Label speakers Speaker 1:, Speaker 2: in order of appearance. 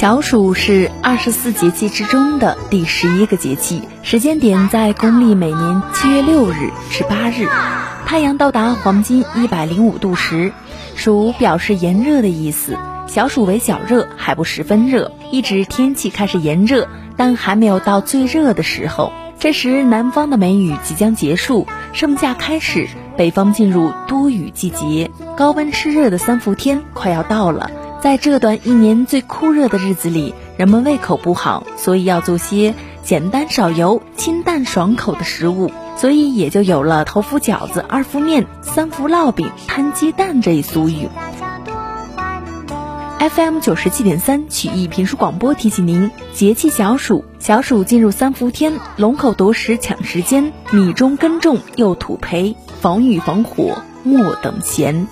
Speaker 1: 小暑是二十四节气之中的第十一个节气，时间点在公历每年七月六日至八日，太阳到达黄金一百零五度时，暑表示炎热的意思。小暑为小热，还不十分热，一指天气开始炎热，但还没有到最热的时候。这时，南方的梅雨即将结束，盛夏开始，北方进入多雨季节，高温湿热的三伏天快要到了。在这段一年最酷热的日子里，人们胃口不好，所以要做些简单少油、清淡爽口的食物，所以也就有了“头伏饺子，二伏面，三伏烙饼，摊鸡蛋”这一俗语。FM 九十七点三曲艺评书广播提醒您：节气小暑，小暑进入三伏天，龙口夺食抢时间，米中耕种又土培，防雨防火莫等闲。